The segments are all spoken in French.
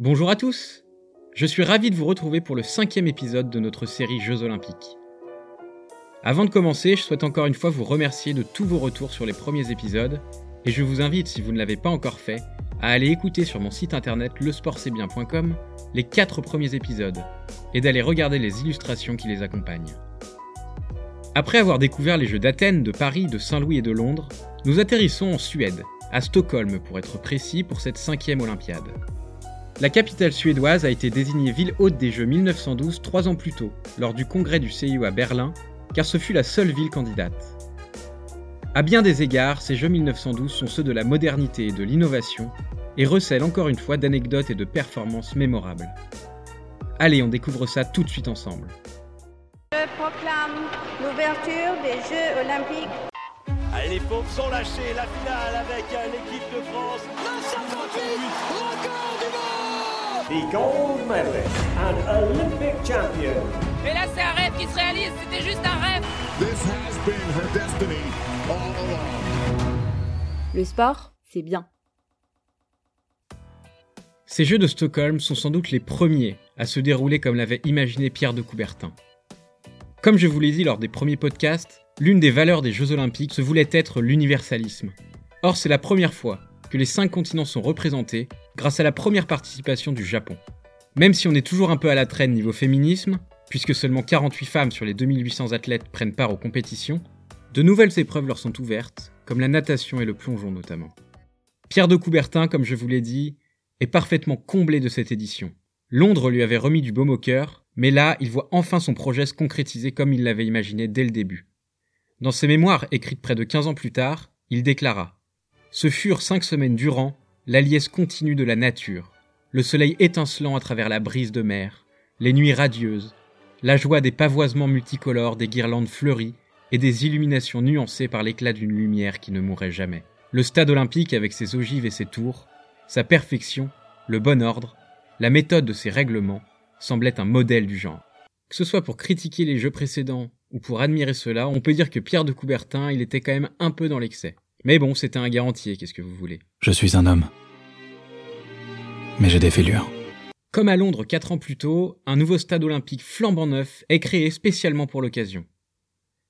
Bonjour à tous Je suis ravi de vous retrouver pour le cinquième épisode de notre série Jeux Olympiques. Avant de commencer, je souhaite encore une fois vous remercier de tous vos retours sur les premiers épisodes, et je vous invite, si vous ne l'avez pas encore fait, à aller écouter sur mon site internet lesportcestbien.com les quatre premiers épisodes, et d'aller regarder les illustrations qui les accompagnent. Après avoir découvert les Jeux d'Athènes, de Paris, de Saint-Louis et de Londres, nous atterrissons en Suède, à Stockholm pour être précis pour cette cinquième Olympiade. La capitale suédoise a été désignée ville haute des Jeux 1912 trois ans plus tôt, lors du congrès du CIO à Berlin, car ce fut la seule ville candidate. À bien des égards, ces Jeux 1912 sont ceux de la modernité et de l'innovation, et recèlent encore une fois d'anecdotes et de performances mémorables. Allez, on découvre ça tout de suite ensemble. Je proclame l'ouverture des Jeux olympiques. Allez, les pauvres sont lâchés, la finale avec l'équipe de France. The gold medalist and Olympic champion. Et là, c'est un rêve qui se réalise, c'était juste un rêve. This has been her destiny all along. Le sport, c'est bien. Ces Jeux de Stockholm sont sans doute les premiers à se dérouler comme l'avait imaginé Pierre de Coubertin. Comme je vous l'ai dit lors des premiers podcasts, l'une des valeurs des Jeux Olympiques se voulait être l'universalisme. Or, c'est la première fois que les cinq continents sont représentés grâce à la première participation du Japon. Même si on est toujours un peu à la traîne niveau féminisme, puisque seulement 48 femmes sur les 2800 athlètes prennent part aux compétitions, de nouvelles épreuves leur sont ouvertes, comme la natation et le plongeon notamment. Pierre de Coubertin, comme je vous l'ai dit, est parfaitement comblé de cette édition. Londres lui avait remis du baume au cœur, mais là, il voit enfin son projet se concrétiser comme il l'avait imaginé dès le début. Dans ses mémoires écrites près de 15 ans plus tard, il déclara Ce furent cinq semaines durant la liesse continue de la nature, le soleil étincelant à travers la brise de mer, les nuits radieuses, la joie des pavoisements multicolores des guirlandes fleuries et des illuminations nuancées par l'éclat d'une lumière qui ne mourrait jamais. Le stade olympique avec ses ogives et ses tours, sa perfection, le bon ordre, la méthode de ses règlements, semblait un modèle du genre. Que ce soit pour critiquer les jeux précédents ou pour admirer cela, on peut dire que Pierre de Coubertin, il était quand même un peu dans l'excès. Mais bon, c'était un garantier, qu'est-ce que vous voulez? Je suis un homme. Mais j'ai des fêlures. Comme à Londres quatre ans plus tôt, un nouveau stade olympique flambant neuf est créé spécialement pour l'occasion.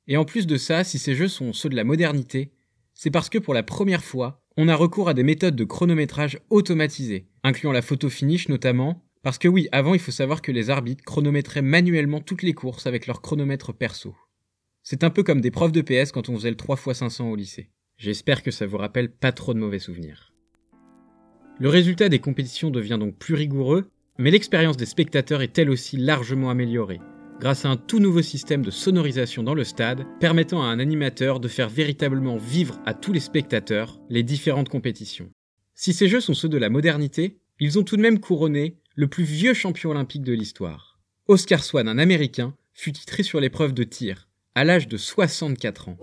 Et en plus de ça, si ces jeux sont ceux de la modernité, c'est parce que pour la première fois, on a recours à des méthodes de chronométrage automatisées, incluant la photo finish notamment, parce que oui, avant il faut savoir que les arbitres chronométraient manuellement toutes les courses avec leur chronomètre perso. C'est un peu comme des profs de PS quand on faisait le 3x500 au lycée. J'espère que ça vous rappelle pas trop de mauvais souvenirs. Le résultat des compétitions devient donc plus rigoureux, mais l'expérience des spectateurs est elle aussi largement améliorée, grâce à un tout nouveau système de sonorisation dans le stade, permettant à un animateur de faire véritablement vivre à tous les spectateurs les différentes compétitions. Si ces jeux sont ceux de la modernité, ils ont tout de même couronné le plus vieux champion olympique de l'histoire. Oscar Swan, un Américain, fut titré sur l'épreuve de tir, à l'âge de 64 ans.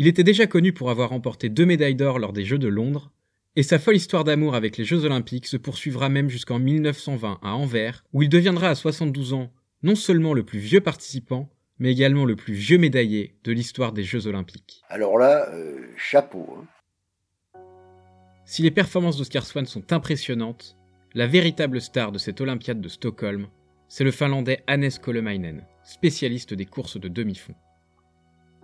Il était déjà connu pour avoir remporté deux médailles d'or lors des Jeux de Londres, et sa folle histoire d'amour avec les Jeux Olympiques se poursuivra même jusqu'en 1920 à Anvers, où il deviendra à 72 ans non seulement le plus vieux participant, mais également le plus vieux médaillé de l'histoire des Jeux Olympiques. Alors là, euh, chapeau. Hein. Si les performances d'Oscar Swan sont impressionnantes, la véritable star de cette Olympiade de Stockholm, c'est le Finlandais Hannes Kolemainen, spécialiste des courses de demi-fond.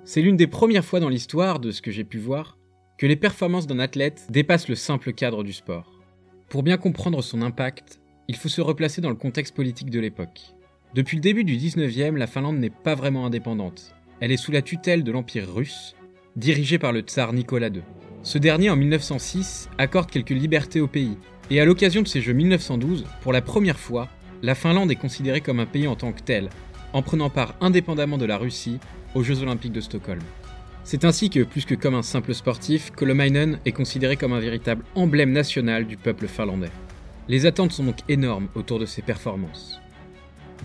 C'est l'une des premières fois dans l'histoire, de ce que j'ai pu voir, que les performances d'un athlète dépassent le simple cadre du sport. Pour bien comprendre son impact, il faut se replacer dans le contexte politique de l'époque. Depuis le début du 19e, la Finlande n'est pas vraiment indépendante. Elle est sous la tutelle de l'Empire russe, dirigé par le tsar Nicolas II. Ce dernier, en 1906, accorde quelques libertés au pays. Et à l'occasion de ces Jeux 1912, pour la première fois, la Finlande est considérée comme un pays en tant que tel, en prenant part indépendamment de la Russie aux Jeux Olympiques de Stockholm. C'est ainsi que, plus que comme un simple sportif, Kolomainen est considéré comme un véritable emblème national du peuple finlandais. Les attentes sont donc énormes autour de ses performances.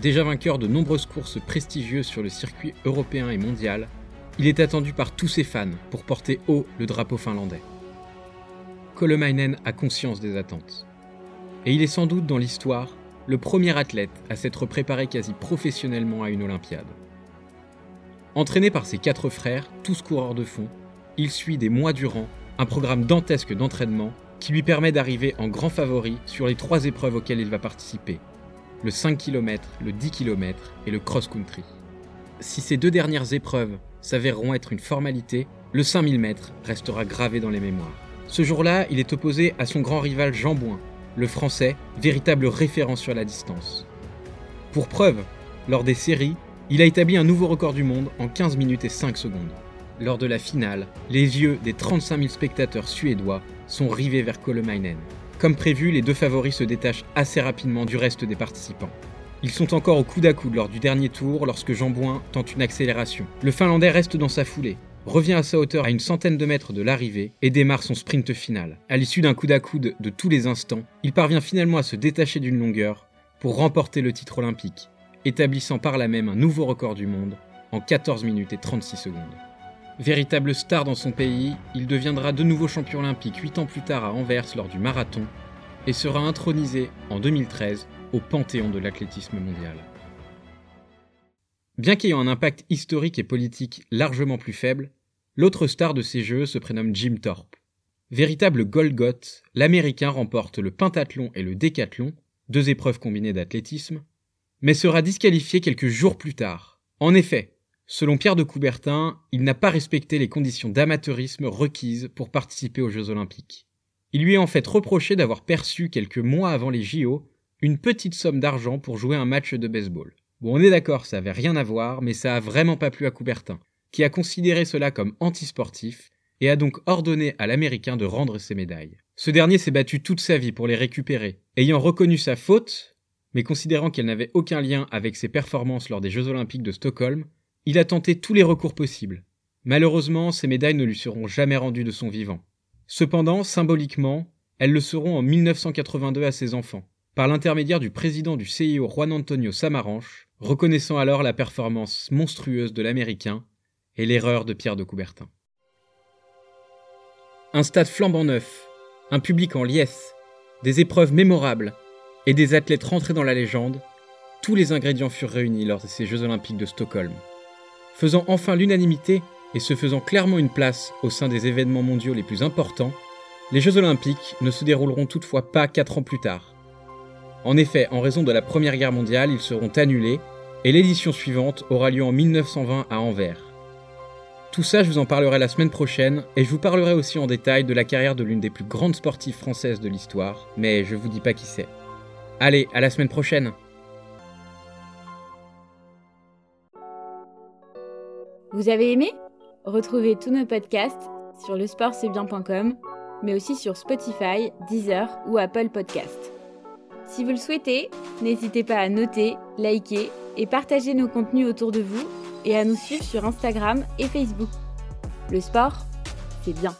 Déjà vainqueur de nombreuses courses prestigieuses sur le circuit européen et mondial, il est attendu par tous ses fans pour porter haut le drapeau finlandais. Kolomainen a conscience des attentes. Et il est sans doute dans l'histoire le premier athlète à s'être préparé quasi professionnellement à une Olympiade. Entraîné par ses quatre frères, tous coureurs de fond, il suit des mois durant un programme dantesque d'entraînement qui lui permet d'arriver en grand favori sur les trois épreuves auxquelles il va participer, le 5 km, le 10 km et le cross-country. Si ces deux dernières épreuves s'avéreront être une formalité, le 5000 mètres restera gravé dans les mémoires. Ce jour-là, il est opposé à son grand rival Jean Bouin, le français, véritable référence sur la distance. Pour preuve, lors des séries, il a établi un nouveau record du monde en 15 minutes et 5 secondes. Lors de la finale, les yeux des 35 000 spectateurs suédois sont rivés vers Kolomainen. Comme prévu, les deux favoris se détachent assez rapidement du reste des participants. Ils sont encore au coude à coude lors du dernier tour lorsque Jean Bouin tente une accélération. Le Finlandais reste dans sa foulée, revient à sa hauteur à une centaine de mètres de l'arrivée et démarre son sprint final. À l'issue d'un coude à coude de tous les instants, il parvient finalement à se détacher d'une longueur pour remporter le titre olympique, établissant par là même un nouveau record du monde en 14 minutes et 36 secondes. Véritable star dans son pays, il deviendra de nouveau champion olympique 8 ans plus tard à Anvers lors du marathon et sera intronisé en 2013 au panthéon de l'athlétisme mondial. Bien qu'ayant un impact historique et politique largement plus faible, l'autre star de ces Jeux se prénomme Jim Thorpe. Véritable Golgoth, l'Américain remporte le pentathlon et le décathlon, deux épreuves combinées d'athlétisme, mais sera disqualifié quelques jours plus tard. En effet, selon Pierre de Coubertin, il n'a pas respecté les conditions d'amateurisme requises pour participer aux Jeux olympiques. Il lui est en fait reproché d'avoir perçu quelques mois avant les JO une petite somme d'argent pour jouer un match de baseball. Bon, on est d'accord, ça avait rien à voir, mais ça a vraiment pas plu à Coubertin, qui a considéré cela comme antisportif et a donc ordonné à l'Américain de rendre ses médailles. Ce dernier s'est battu toute sa vie pour les récupérer, ayant reconnu sa faute, mais considérant qu'elle n'avait aucun lien avec ses performances lors des Jeux olympiques de Stockholm, il a tenté tous les recours possibles. Malheureusement, ces médailles ne lui seront jamais rendues de son vivant. Cependant, symboliquement, elles le seront en 1982 à ses enfants, par l'intermédiaire du président du CIO Juan Antonio Samaranch, reconnaissant alors la performance monstrueuse de l'Américain et l'erreur de Pierre de Coubertin. Un stade flambant neuf, un public en liesse, des épreuves mémorables et des athlètes rentrés dans la légende, tous les ingrédients furent réunis lors de ces Jeux olympiques de Stockholm. Faisant enfin l'unanimité et se faisant clairement une place au sein des événements mondiaux les plus importants, les Jeux olympiques ne se dérouleront toutefois pas quatre ans plus tard, en effet, en raison de la Première Guerre mondiale, ils seront annulés et l'édition suivante aura lieu en 1920 à Anvers. Tout ça, je vous en parlerai la semaine prochaine et je vous parlerai aussi en détail de la carrière de l'une des plus grandes sportives françaises de l'histoire, mais je vous dis pas qui c'est. Allez, à la semaine prochaine Vous avez aimé? Retrouvez tous nos podcasts sur lesportcestbien.com, mais aussi sur Spotify, Deezer ou Apple Podcasts. Si vous le souhaitez, n'hésitez pas à noter, liker et partager nos contenus autour de vous et à nous suivre sur Instagram et Facebook. Le sport, c'est bien.